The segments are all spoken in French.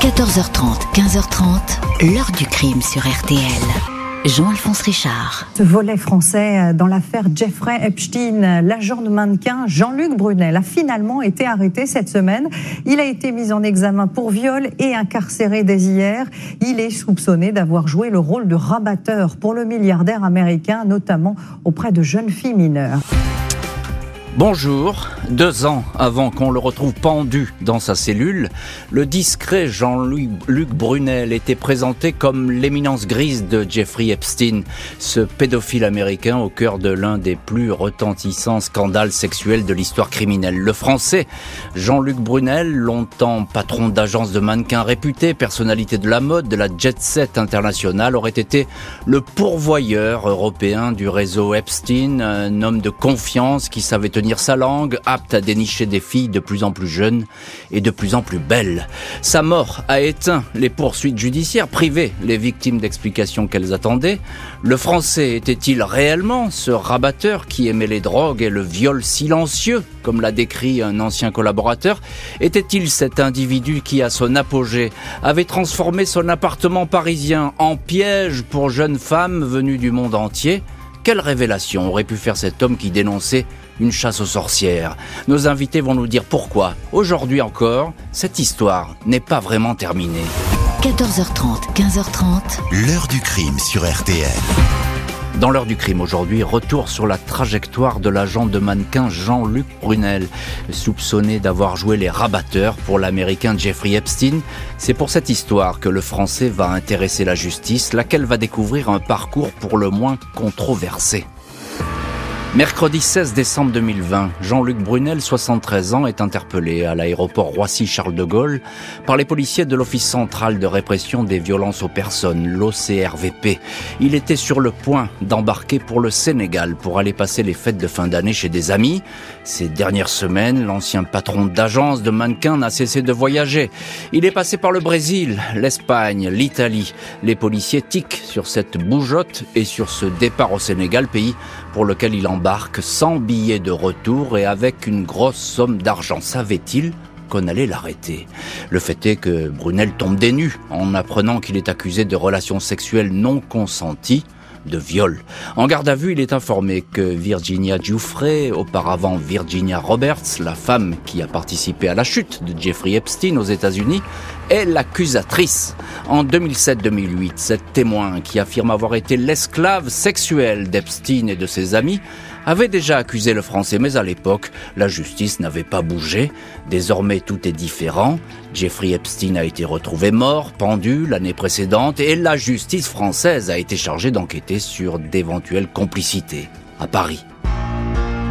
14h30, 15h30, l'heure du crime sur RTL. Jean-Alphonse Richard. Ce volet français dans l'affaire Jeffrey Epstein, l'agent de mannequin Jean-Luc Brunel a finalement été arrêté cette semaine. Il a été mis en examen pour viol et incarcéré dès hier. Il est soupçonné d'avoir joué le rôle de rabatteur pour le milliardaire américain, notamment auprès de jeunes filles mineures. Bonjour. Deux ans avant qu'on le retrouve pendu dans sa cellule, le discret Jean-Luc Brunel était présenté comme l'éminence grise de Jeffrey Epstein, ce pédophile américain au cœur de l'un des plus retentissants scandales sexuels de l'histoire criminelle. Le français Jean-Luc Brunel, longtemps patron d'agence de mannequins réputé, personnalité de la mode, de la jet set internationale, aurait été le pourvoyeur européen du réseau Epstein, un homme de confiance qui savait tenir sa langue, apte à dénicher des filles de plus en plus jeunes et de plus en plus belles. Sa mort a éteint les poursuites judiciaires, privé les victimes d'explications qu'elles attendaient. Le français était-il réellement ce rabatteur qui aimait les drogues et le viol silencieux, comme l'a décrit un ancien collaborateur? Était-il cet individu qui, à son apogée, avait transformé son appartement parisien en piège pour jeunes femmes venues du monde entier? Quelle révélation aurait pu faire cet homme qui dénonçait une chasse aux sorcières Nos invités vont nous dire pourquoi, aujourd'hui encore, cette histoire n'est pas vraiment terminée. 14h30, 15h30. L'heure du crime sur RTL. Dans l'heure du crime aujourd'hui, retour sur la trajectoire de l'agent de mannequin Jean-Luc Brunel, soupçonné d'avoir joué les rabatteurs pour l'américain Jeffrey Epstein. C'est pour cette histoire que le français va intéresser la justice, laquelle va découvrir un parcours pour le moins controversé. Mercredi 16 décembre 2020, Jean-Luc Brunel, 73 ans, est interpellé à l'aéroport Roissy-Charles de Gaulle par les policiers de l'Office central de répression des violences aux personnes, l'OCRVP. Il était sur le point d'embarquer pour le Sénégal pour aller passer les fêtes de fin d'année chez des amis. Ces dernières semaines, l'ancien patron d'agence de mannequins n'a cessé de voyager. Il est passé par le Brésil, l'Espagne, l'Italie. Les policiers tiquent sur cette bougeotte et sur ce départ au Sénégal, pays pour lequel il embarque sans billet de retour et avec une grosse somme d'argent. Savait-il qu'on allait l'arrêter? Le fait est que Brunel tombe des nues en apprenant qu'il est accusé de relations sexuelles non consenties de viol. En garde à vue, il est informé que Virginia Giuffre, auparavant Virginia Roberts, la femme qui a participé à la chute de Jeffrey Epstein aux États-Unis, est l'accusatrice. En 2007-2008, cette témoin qui affirme avoir été l'esclave sexuelle d'Epstein et de ses amis avait déjà accusé le français, mais à l'époque, la justice n'avait pas bougé. Désormais, tout est différent. Jeffrey Epstein a été retrouvé mort, pendu l'année précédente, et la justice française a été chargée d'enquêter sur d'éventuelles complicités à Paris.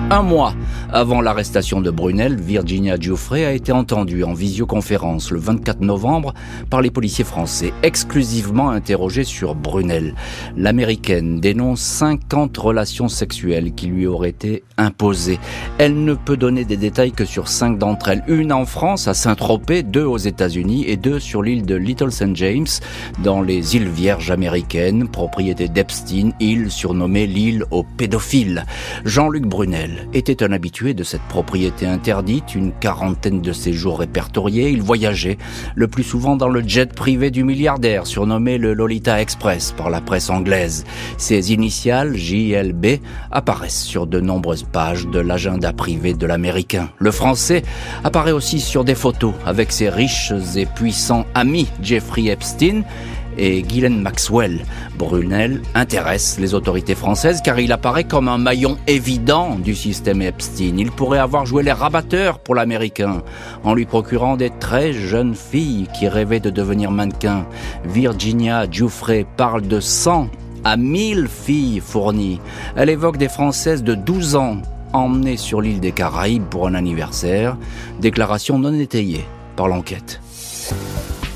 Un mois avant l'arrestation de Brunel, Virginia Giuffre a été entendue en visioconférence le 24 novembre par les policiers français, exclusivement interrogés sur Brunel. L'américaine dénonce 50 relations sexuelles qui lui auraient été imposées. Elle ne peut donner des détails que sur cinq d'entre elles. Une en France, à Saint-Tropez, deux aux États-Unis et deux sur l'île de Little St. James, dans les îles Vierges américaines, propriété d'Epstein, île surnommée l'île aux pédophiles. Jean-Luc Brunel était un habitué de cette propriété interdite, une quarantaine de séjours répertoriés. Il voyageait le plus souvent dans le jet privé du milliardaire, surnommé le Lolita Express par la presse anglaise. Ses initiales, JLB, apparaissent sur de nombreuses pages de l'agenda privé de l'américain. Le français apparaît aussi sur des photos avec ses riches et puissants amis Jeffrey Epstein et Ghislaine Maxwell. Brunel intéresse les autorités françaises car il apparaît comme un maillon évident du système Epstein. Il pourrait avoir joué les rabatteurs pour l'américain en lui procurant des très jeunes filles qui rêvaient de devenir mannequins. Virginia Giuffre parle de 100 à 1000 filles fournies. Elle évoque des Françaises de 12 ans emmenées sur l'île des Caraïbes pour un anniversaire. Déclaration non étayée par l'enquête.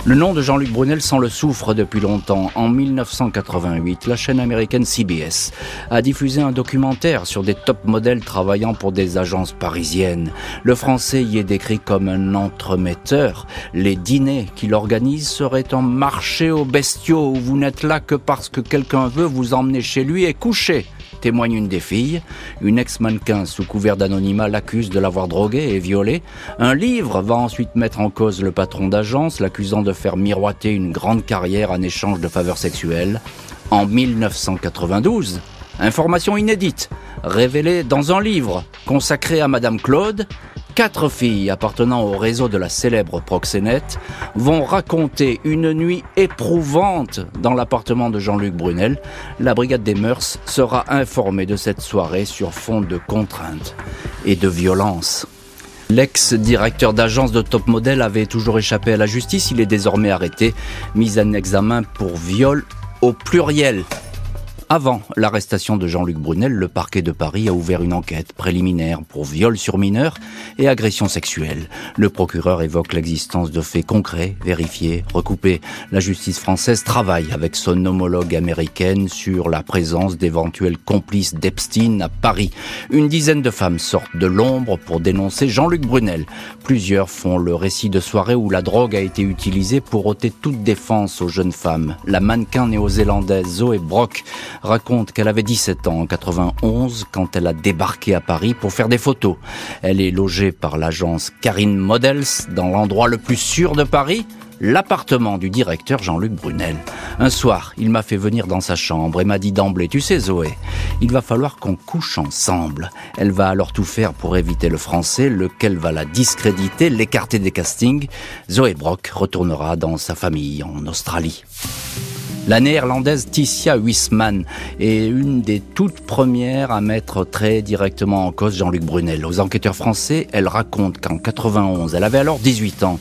Le nom de Jean-Luc Brunel sent le souffre depuis longtemps. En 1988, la chaîne américaine CBS a diffusé un documentaire sur des top modèles travaillant pour des agences parisiennes. Le français y est décrit comme un entremetteur. Les dîners qu'il organise seraient un marché aux bestiaux où vous n'êtes là que parce que quelqu'un veut vous emmener chez lui et coucher témoigne une des filles. Une ex-mannequin sous couvert d'anonymat l'accuse de l'avoir drogué et violé. Un livre va ensuite mettre en cause le patron d'agence, l'accusant de faire miroiter une grande carrière en échange de faveurs sexuelles. En 1992, information inédite, révélée dans un livre consacré à Madame Claude, Quatre filles appartenant au réseau de la célèbre proxénète vont raconter une nuit éprouvante dans l'appartement de Jean-Luc Brunel. La brigade des mœurs sera informée de cette soirée sur fond de contraintes et de violence. L'ex-directeur d'agence de top modèle avait toujours échappé à la justice. Il est désormais arrêté, mis en examen pour viol au pluriel. Avant l'arrestation de Jean-Luc Brunel, le parquet de Paris a ouvert une enquête préliminaire pour viol sur mineur et agression sexuelle. Le procureur évoque l'existence de faits concrets, vérifiés, recoupés. La justice française travaille avec son homologue américaine sur la présence d'éventuels complices d'Epstein à Paris. Une dizaine de femmes sortent de l'ombre pour dénoncer Jean-Luc Brunel. Plusieurs font le récit de soirée où la drogue a été utilisée pour ôter toute défense aux jeunes femmes. La mannequin néo-zélandaise Zoé Brock raconte qu'elle avait 17 ans en 91 quand elle a débarqué à Paris pour faire des photos. Elle est logée par l'agence Karine Models dans l'endroit le plus sûr de Paris, l'appartement du directeur Jean-Luc Brunel. Un soir, il m'a fait venir dans sa chambre et m'a dit d'emblée, tu sais Zoé, il va falloir qu'on couche ensemble. Elle va alors tout faire pour éviter le français, lequel va la discréditer, l'écarter des castings. Zoé Brock retournera dans sa famille en Australie. La néerlandaise Ticia Huisman est une des toutes premières à mettre très directement en cause Jean-Luc Brunel. Aux enquêteurs français, elle raconte qu'en 91, elle avait alors 18 ans.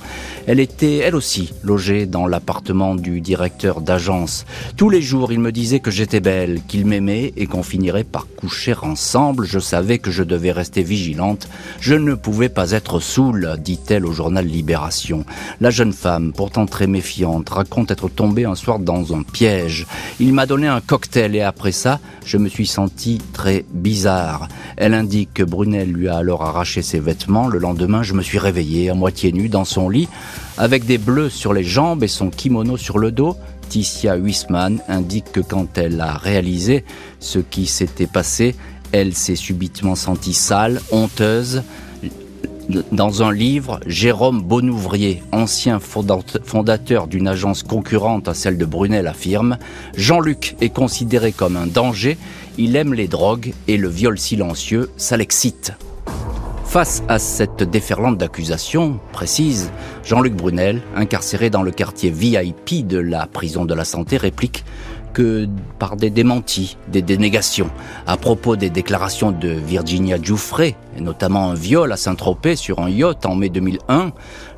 Elle était, elle aussi, logée dans l'appartement du directeur d'agence. Tous les jours, il me disait que j'étais belle, qu'il m'aimait et qu'on finirait par coucher ensemble. Je savais que je devais rester vigilante. Je ne pouvais pas être saoule, dit-elle au journal Libération. La jeune femme, pourtant très méfiante, raconte être tombée un soir dans un piège. Il m'a donné un cocktail et après ça, je me suis senti très bizarre. Elle indique que Brunel lui a alors arraché ses vêtements. Le lendemain, je me suis réveillée à moitié nue dans son lit, avec des bleus sur les jambes et son kimono sur le dos. Ticia Huisman indique que quand elle a réalisé ce qui s'était passé, elle s'est subitement sentie sale, honteuse, dans un livre, Jérôme Bonouvrier, ancien fondateur d'une agence concurrente à celle de Brunel, affirme Jean-Luc est considéré comme un danger, il aime les drogues et le viol silencieux, ça l'excite. Face à cette déferlante d'accusations précises, Jean-Luc Brunel, incarcéré dans le quartier VIP de la prison de la santé, réplique que par des démentis, des dénégations. À propos des déclarations de Virginia Giuffre, et notamment un viol à Saint-Tropez sur un yacht en mai 2001,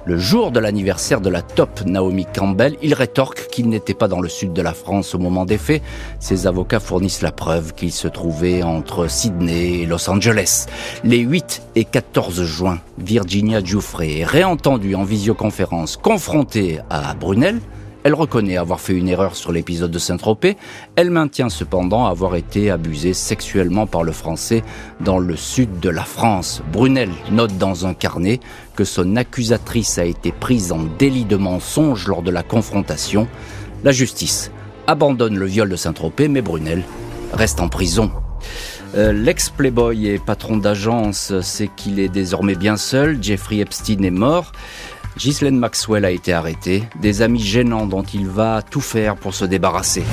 le jour de l'anniversaire de la top Naomi Campbell, il rétorque qu'il n'était pas dans le sud de la France au moment des faits. Ses avocats fournissent la preuve qu'il se trouvait entre Sydney et Los Angeles. Les 8 et 14 juin, Virginia Giuffre est réentendue en visioconférence, confrontée à Brunel, elle reconnaît avoir fait une erreur sur l'épisode de Saint-Tropez. Elle maintient cependant avoir été abusée sexuellement par le Français dans le sud de la France. Brunel note dans un carnet que son accusatrice a été prise en délit de mensonge lors de la confrontation. La justice abandonne le viol de Saint-Tropez, mais Brunel reste en prison. Euh, L'ex-playboy et patron d'agence sait qu'il est désormais bien seul. Jeffrey Epstein est mort. Ghislaine Maxwell a été arrêtée, des amis gênants dont il va tout faire pour se débarrasser.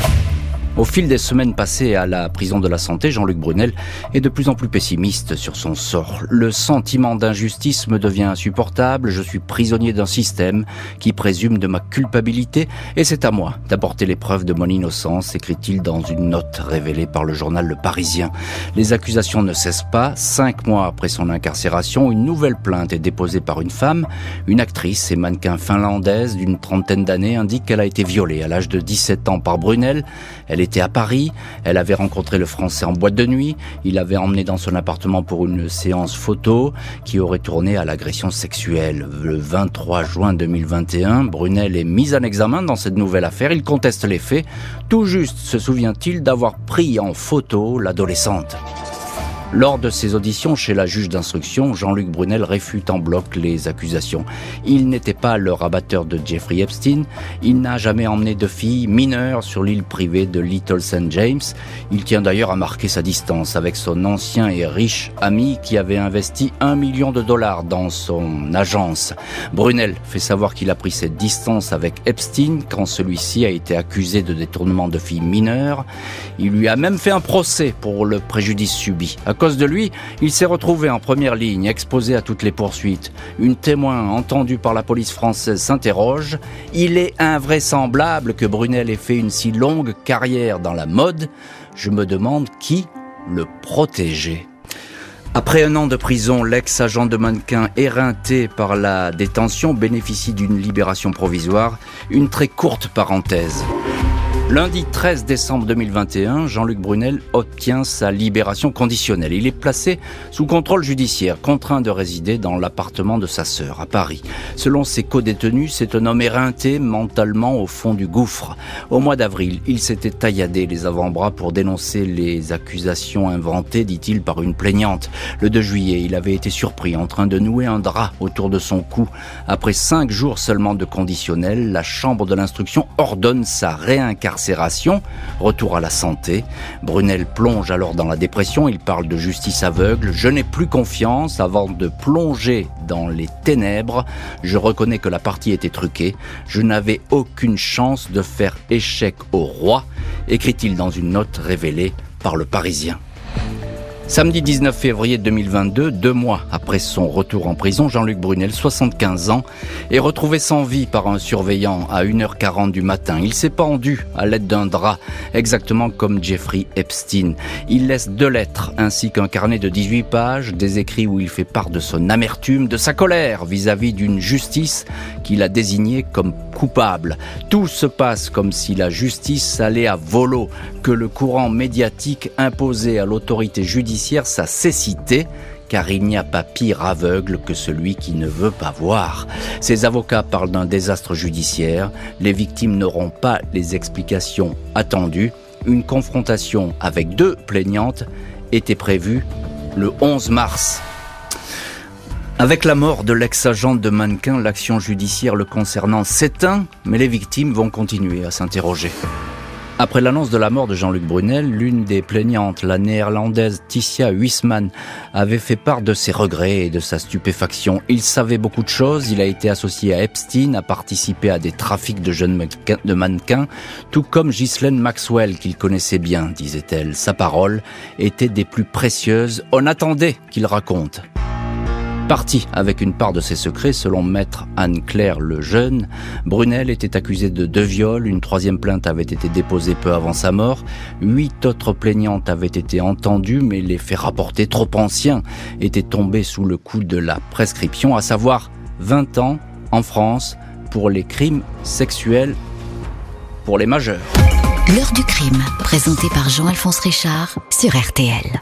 Au fil des semaines passées à la prison de la santé, Jean-Luc Brunel est de plus en plus pessimiste sur son sort. Le sentiment d'injustice me devient insupportable, je suis prisonnier d'un système qui présume de ma culpabilité et c'est à moi d'apporter les preuves de mon innocence, écrit-il dans une note révélée par le journal Le Parisien. Les accusations ne cessent pas. Cinq mois après son incarcération, une nouvelle plainte est déposée par une femme. Une actrice et mannequin finlandaise d'une trentaine d'années indique qu'elle a été violée à l'âge de 17 ans par Brunel. Elle était à Paris, elle avait rencontré le Français en boîte de nuit, il l'avait emmené dans son appartement pour une séance photo qui aurait tourné à l'agression sexuelle. Le 23 juin 2021, Brunel est mis en examen dans cette nouvelle affaire, il conteste les faits. Tout juste se souvient-il d'avoir pris en photo l'adolescente. Lors de ses auditions chez la juge d'instruction, Jean-Luc Brunel réfute en bloc les accusations. Il n'était pas le rabatteur de Jeffrey Epstein, il n'a jamais emmené de filles mineures sur l'île privée de Little St. James. Il tient d'ailleurs à marquer sa distance avec son ancien et riche ami qui avait investi un million de dollars dans son agence. Brunel fait savoir qu'il a pris cette distance avec Epstein quand celui-ci a été accusé de détournement de filles mineures. Il lui a même fait un procès pour le préjudice subi cause de lui, il s'est retrouvé en première ligne, exposé à toutes les poursuites. Une témoin entendue par la police française s'interroge. Il est invraisemblable que Brunel ait fait une si longue carrière dans la mode. Je me demande qui le protégeait. Après un an de prison, l'ex-agent de mannequin éreinté par la détention bénéficie d'une libération provisoire. Une très courte parenthèse. Lundi 13 décembre 2021, Jean-Luc Brunel obtient sa libération conditionnelle. Il est placé sous contrôle judiciaire, contraint de résider dans l'appartement de sa sœur à Paris. Selon ses co-détenus, c'est un homme éreinté mentalement au fond du gouffre. Au mois d'avril, il s'était tailladé les avant-bras pour dénoncer les accusations inventées, dit-il, par une plaignante. Le 2 juillet, il avait été surpris en train de nouer un drap autour de son cou. Après cinq jours seulement de conditionnel, la chambre de l'instruction ordonne sa réincarnation retour à la santé. Brunel plonge alors dans la dépression, il parle de justice aveugle, je n'ai plus confiance avant de plonger dans les ténèbres, je reconnais que la partie était truquée, je n'avais aucune chance de faire échec au roi, écrit-il dans une note révélée par le Parisien. Samedi 19 février 2022, deux mois après son retour en prison, Jean-Luc Brunel, 75 ans, est retrouvé sans vie par un surveillant à 1h40 du matin. Il s'est pendu à l'aide d'un drap, exactement comme Jeffrey Epstein. Il laisse deux lettres ainsi qu'un carnet de 18 pages, des écrits où il fait part de son amertume, de sa colère vis-à-vis d'une justice qu'il a désignée comme coupable. Tout se passe comme si la justice allait à volo, que le courant médiatique imposait à l'autorité judiciaire sa cécité, car il n'y a pas pire aveugle que celui qui ne veut pas voir. Ses avocats parlent d'un désastre judiciaire, les victimes n'auront pas les explications attendues, une confrontation avec deux plaignantes était prévue le 11 mars. Avec la mort de l'ex-agent de mannequin, l'action judiciaire le concernant s'éteint, mais les victimes vont continuer à s'interroger. Après l'annonce de la mort de Jean-Luc Brunel, l'une des plaignantes, la néerlandaise Ticia Huisman, avait fait part de ses regrets et de sa stupéfaction. Il savait beaucoup de choses, il a été associé à Epstein, a participé à des trafics de jeunes de mannequins, tout comme Ghislaine Maxwell qu'il connaissait bien, disait-elle. Sa parole était des plus précieuses. On attendait qu'il raconte. Parti avec une part de ses secrets, selon maître Anne-Claire Lejeune, Brunel était accusé de deux viols, une troisième plainte avait été déposée peu avant sa mort, huit autres plaignantes avaient été entendues, mais les faits rapportés trop anciens étaient tombés sous le coup de la prescription, à savoir 20 ans en France pour les crimes sexuels pour les majeurs. L'heure du crime, présenté par Jean-Alphonse Richard sur RTL.